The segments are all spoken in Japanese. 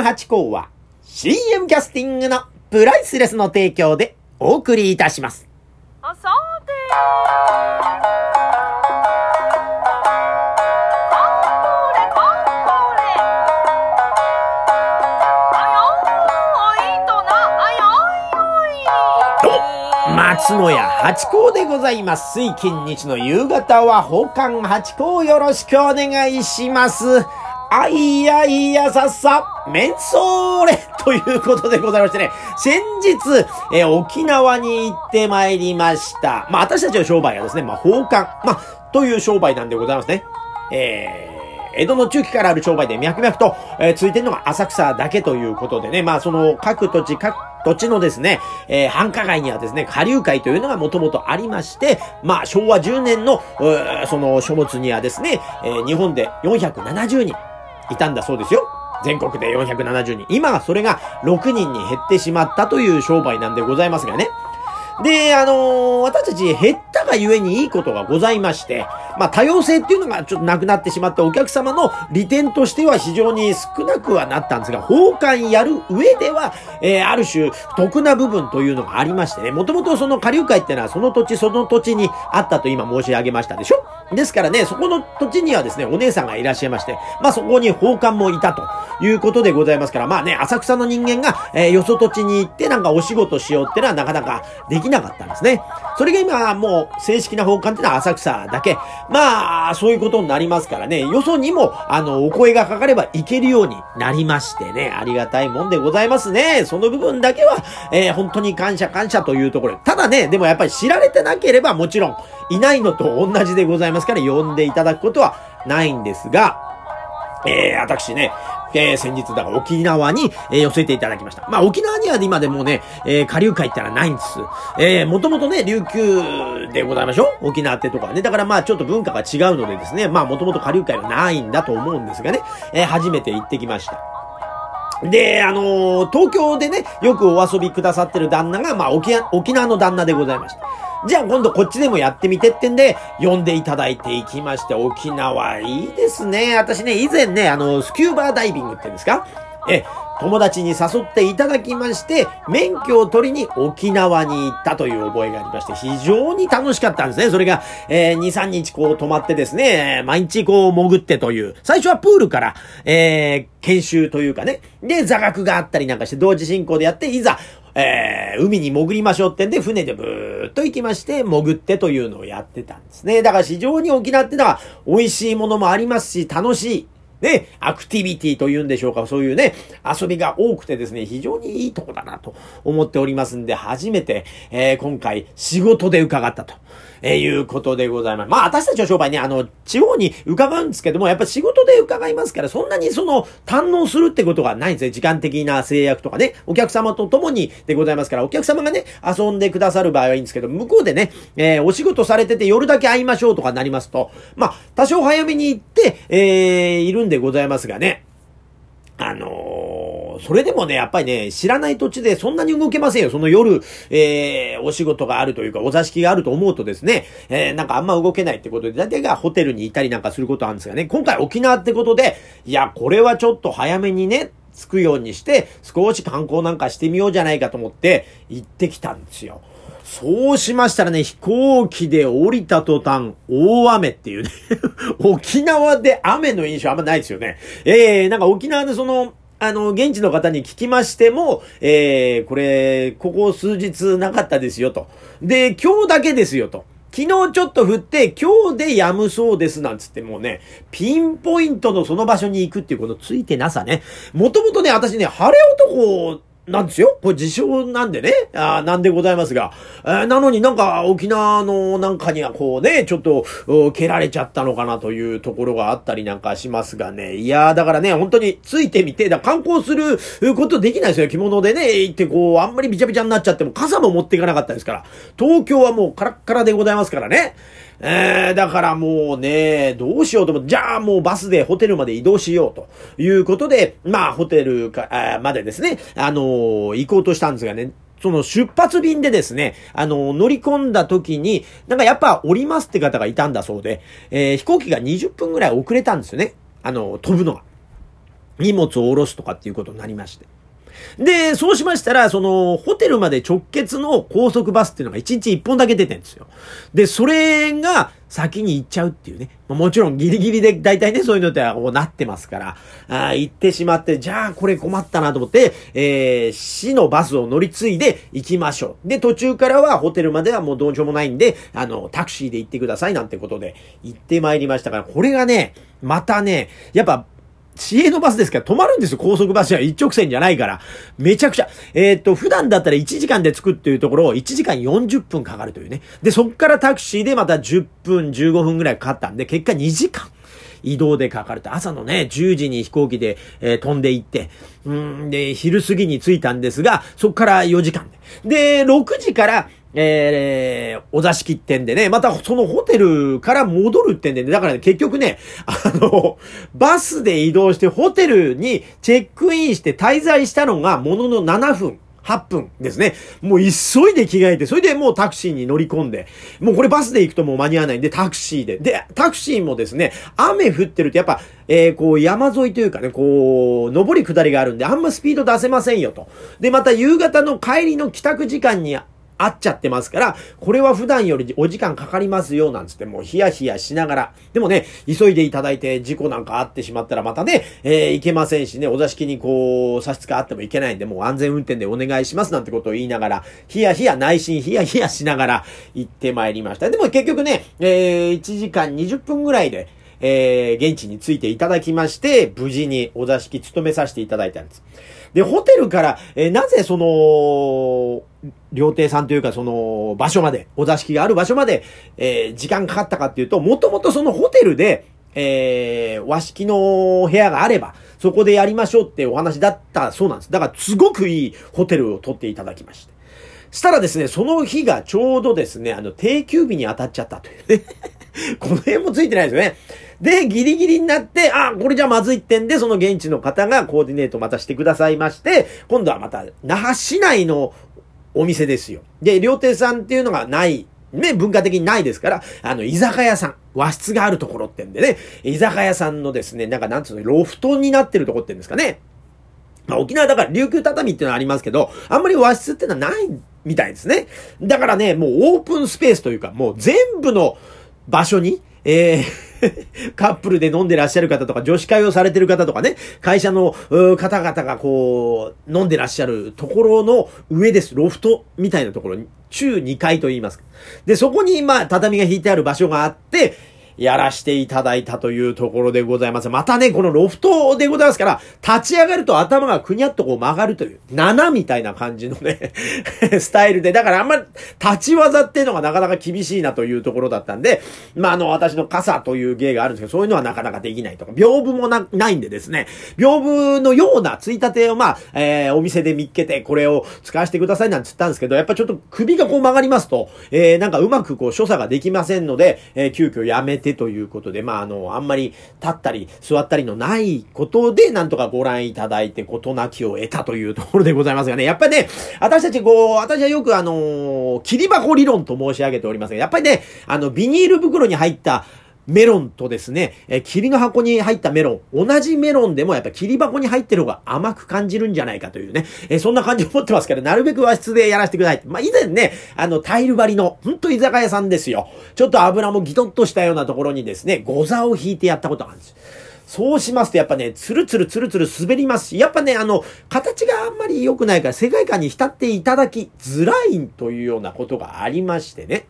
刊八甲は CM キャスティングのプライスレスの提供でお送りいたします。あさてこれこれあよーいとなあよーい松野屋八甲でございます。水金日の夕方は宝冠八甲よろしくお願いします。あいやいやさっさ、メンソーレということでございましてね、先日、えー沖縄に行ってまいりました。まあ私たちの商売はですね、まあ宝冠、まあという商売なんでございますね。えー江戸の中期からある商売で脈々と、えーついてるのが浅草だけということでね、まあその各土地、各土地のですね、えー繁華街にはですね、下流会というのがもともとありまして、まあ昭和10年の、うーその書物にはですね、えー日本で470人いたんだそうですよ。全国で470人。今はそれが6人に減ってしまったという商売なんでございますがね。で、あのー私たち減ったがゆえにいいことがございまして、まあ多様性っていうのがちょっとなくなってしまってお客様の利点としては非常に少なくはなったんですが、奉還やる上では、えーある種得な部分というのがありましてね、もともとその下流会ってのはその土地その土地にあったと今申し上げましたでしょ？ですからね、そこの土地にはですね、お姉さんがいらっしゃいまして、まあそこに奉還もいたということでございますから、まあね、浅草の人間が、えーよそ土地に行ってなんかお仕事しようってのはなかなかできなかったんですね。それが今もう正式な奉還ってのは浅草だけ。まあ、そういうことになりますからね、よそにも、あの、お声がかかれば行けるようになりましてね、ありがたいもんでございますね。その部分だけは、えー本当に感謝感謝というところ。ただね、でもやっぱり知られてなければもちろん、いないのと同じでございますから、呼んでいただくことはないんですが、えー、私ね、えー、先日だから沖縄に、えー寄せていただきました。まあ、沖縄には今でもね、えー、下流会ってのはないんです。えー、もともとね、琉球でございましょう沖縄ってとかね。だからまあ、ちょっと文化が違うのでですね、まあ、もともと下流会はないんだと思うんですがね、えー、初めて行ってきました。で、あのー東京でね、よくお遊びくださってる旦那が、まあ、沖縄、沖縄の旦那でございました。じゃあ今度こっちでもやってみてってんで、呼んでいただいていきまして、沖縄いいですね。私ね、以前ね、あの、スキューバーダイビングって言うんですか？え、友達に誘っていただきまして、免許を取りに沖縄に行ったという覚えがありまして、非常に楽しかったんですね。それが、えー、2、3日こう泊まってですね、毎日こう潜ってという、最初はプールから、えー、研修というかね、で、座学があったりなんかして同時進行でやって、いざ、えー、海に潜りましょうってんで、船でブーっと行きまして、潜ってというのをやってたんですね。だから非常に沖縄ってのは、美味しいものもありますし、楽しい。ね、アクティビティというんでしょうか、そういうね、遊びが多くてですね、非常にいいとこだなと思っておりますんで、初めて、えー今回、仕事で伺ったと。えーいうことでございます。まあ、私たちの商売ね、あの、地方に伺うんですけども、やっぱ仕事で伺いますから、そんなにその、堪能するってことがないんですね。時間的な制約とかね、お客様と共にでございますから、お客様がね、遊んでくださる場合はいいんですけど、向こうでね、えーお仕事されてて夜だけ会いましょうとかなりますと、まあ、多少早めに行って、えーいるんでございますがね、あのーそれでもね、やっぱりね、知らない土地でそんなに動けませんよ。その夜、えー、お仕事があるというか、お座敷があると思うとですね、えー、なんかあんま動けないってことで、大体がホテルにいたりなんかすることあるんですがね、今回沖縄ってことで、いや、これはちょっと早めにね、着くようにして、少し観光なんかしてみようじゃないかと思って、行ってきたんですよ。そうしましたらね、飛行機で降りた途端、大雨っていうね。沖縄で雨の印象あんまないですよね。えー、なんか沖縄でその、あの、現地の方に聞きましても、えー、これ、ここ数日なかったですよと。で、今日だけですよと。昨日ちょっと降って、今日で止むそうですなんつってもうね、ピンポイントのその場所に行くっていうこのついてなさね。もともとね、私ね、晴れ男なんですよ。これ自称なんでね。あーなんでございますが。えーなのになんか沖縄のなんかにはこうね、ちょっと、蹴られちゃったのかなというところがあったりなんかしますがね。いやーだからね、本当についてみて、だ観光することできないですよ。着物でね、行ってこう、あんまりびちゃびちゃになっちゃっても傘も持っていかなかったですから。東京はもうカラッカラでございますからね。えー、だからもうね、どうしようと思って、じゃあもうバスでホテルまで移動しようということで、まあホテルか、あまでですね、あのー行こうとしたんですがね、その出発便でですね、あの乗り込んだ時に、なんかやっぱ降りますって方がいたんだそうで、えー飛行機が20分ぐらい遅れたんですよね。あの飛ぶのが。荷物を下ろすとかっていうことになりまして。で、そうしましたら、その、ホテルまで直結の高速バスっていうのが1日1本だけ出てるんですよ。で、それが先に行っちゃうっていうね。もちろんギリギリで大体ね、そういうのってこうなってますから、あ行ってしまって、じゃあこれ困ったなと思って、えー、市のバスを乗り継いで行きましょう。で、途中からはホテルまではもうどうしようもないんで、あの、タクシーで行ってくださいなんてことで行ってまいりましたから、これがね、またね、やっぱ市営のバスですから止まるんですよ。高速バスは一直線じゃないから。めちゃくちゃ。えー、っと、普段だったら1時間で着くっていうところを1時間40分かかるというね。で、そっからタクシーでまた10分、15分ぐらいかかったんで、結果2時間。移動でかかると、朝のね、10時に飛行機で、えー、飛んで行って、うんで、昼過ぎに着いたんですが、そっから4時間で。で、6時から、えー、お座敷ってんでね、またそのホテルから戻るってんでね、だからね、結局ね、あの、バスで移動してホテルにチェックインして滞在したのがものの7分。8分ですね。もう急いで着替えて、それでもうタクシーに乗り込んで、もうこれバスで行くともう間に合わないんで、タクシーで。で、タクシーもですね、雨降ってるとやっぱ、えー、こう山沿いというかね、こう、上り下りがあるんで、あんまスピード出せませんよと。で、また夕方の帰りの帰宅時間に合っちゃってますから、これは普段よりお時間かかりますよ、なんつって、もうヒヤヒヤしながら。でもね、急いでいただいて事故なんかあってしまったらまたね、えー、いけませんしね、お座敷にこう、差し支えあってもいけないんで、もう安全運転でお願いしますなんてことを言いながら、ヒヤヒヤ、内心ヒヤヒヤしながら行ってまいりました。でも結局ね、えー、1時間20分ぐらいで、えー、現地に着いていただきまして、無事にお座敷務めさせていただいたんです。で、ホテルから、えー、なぜその、料亭さんというかその場所まで、お座敷がある場所まで、えー、時間かかったかっていうと、もともとそのホテルで、えー、和式の部屋があれば、そこでやりましょうってお話だったそうなんです。だから、すごくいいホテルを取っていただきまして。したらですね、その日がちょうどですね、あの、定休日に当たっちゃったというね。この辺もついてないですよね。で、ギリギリになって、あ、これじゃまずいってんで、その現地の方がコーディネートまたしてくださいまして、今度はまた、那覇市内のお店ですよ。で、料亭さんっていうのがない、ね、文化的にないですから、あの、居酒屋さん、和室があるところってんでね、居酒屋さんのですね、なんかなんつうの、ロフトになってるとこってんですかね。まあ、沖縄だから琉球畳っていうのはありますけど、あんまり和室ってのはないみたいですね。だからね、もうオープンスペースというか、もう全部の場所に、えー カップルで飲んでらっしゃる方とか、女子会をされてる方とかね、会社の方々がこう、飲んでらっしゃるところの上です。ロフトみたいなところに、中2階と言います。で、そこに、今、畳が引いてある場所があって、やらしていただいたというところでございます。またね、このロフトでございますから、立ち上がると頭がくにゃっとこう曲がるという、7みたいな感じのね スタイルで、だからあんまり立ち技っていうのがなかなか厳しいなというところだったんで、まあ、あの、私の傘という芸があるんですけど、そういうのはなかなかできないとか、屏風もな、ないんでですね、屏風のようなついたてをまあ、えー、お店で見っけて、これを使わせてくださいなんて言ったんですけど、やっぱちょっと首がこう曲がりますと、えー、なんかうまくこう所作ができませんので、えー、急遽やめててということで、まあ、あの、あんまり立ったり座ったりのないことで、なんとかご覧いただいて、事なきを得たというところでございますがね、やっぱりね、私たちこう、私はよくあの、切り箱理論と申し上げておりますが、やっぱりね、あの、ビニール袋に入った、メロンとですね、え霧の箱に入ったメロン、同じメロンでもやっぱ霧箱に入ってる方が甘く感じるんじゃないかというね、えそんな感じを持ってますから、なるべく和室でやらせてください。まあ、以前ね、あの、タイル張りの、ほんと居酒屋さんですよ。ちょっと油もギトッとしたようなところにですね、ゴザを引いてやったことがあるんです。そうしますとやっぱね、ツルツルツルツル滑りますし、やっぱね、あの、形があんまり良くないから世界観に浸っていただきづらいというようなことがありましてね。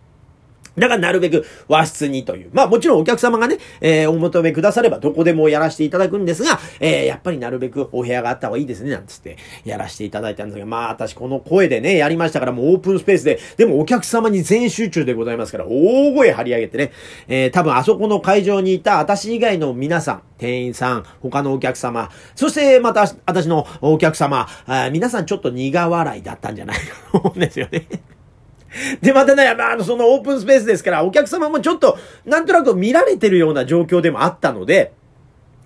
だからなるべく和室にという。まあもちろんお客様がね、えー、お求めくださればどこでもやらせていただくんですが、えー、やっぱりなるべくお部屋があった方がいいですね、なんつってやらせていただいたんですが、まあ私この声でね、やりましたからもうオープンスペースで、でもお客様に全集中でございますから、大声張り上げてね、えー、多分あそこの会場にいた私以外の皆さん、店員さん、他のお客様、そしてまた私のお客様、あ皆さんちょっと苦笑いだったんじゃないかと思うんですよね。で、またね、まあ、そのオープンスペースですから、お客様もちょっと、なんとなく見られてるような状況でもあったので、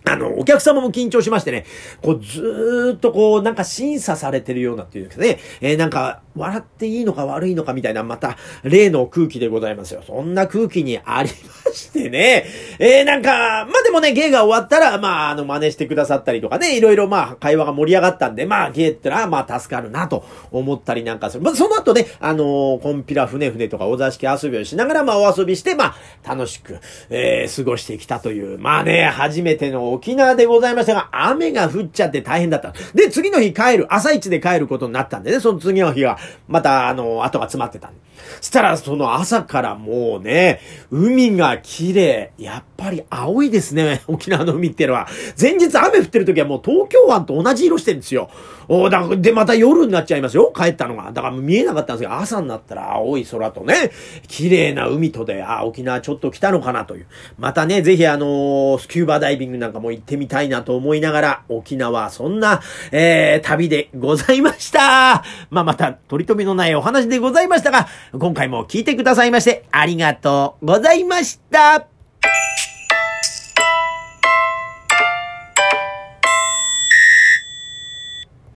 あの、お客様も緊張しましてね、こう、ずーっとこう、なんか審査されてるようなっていうんですかね、えー、なんか、笑っていいのか悪いのかみたいな、また、例の空気でございますよ。そんな空気にありましてね、えー、なんか、まあ、でもね、芸が終わったら、まあ、あの、真似してくださったりとかね、いろいろまあ、会話が盛り上がったんで、まあ、芸ってのは、まあ、助かるなと思ったりなんかする。まあ、その後ね、あのー、コンピラ船船とかお座敷遊びをしながら、まあ、お遊びして、まあ、楽しく、えー、過ごしてきたという、まあね、初めての沖縄でございましたが、雨が降っちゃって大変だった。で、次の日帰る、朝一で帰ることになったんでね、その次の日は、また、あの、後が詰まってたんで。したら、その朝からもうね、海が綺麗。やっぱり青いですね、沖縄の海っていうのは。前日雨降ってる時はもう東京湾と同じ色してるんですよ。おだで、また夜になっちゃいますよ、帰ったのが。だから見えなかったんですけど、朝になったら青い空とね、綺麗な海とで、あ、沖縄ちょっと来たのかなという。またね、ぜひあのー、スキューバダイビングなんかも行ってみたいなと思いながら、沖縄、そんな、えー、旅でございました。まあ、また、取り留めのないお話でございましたが、今回も聞いてくださいまして、ありがとうございました。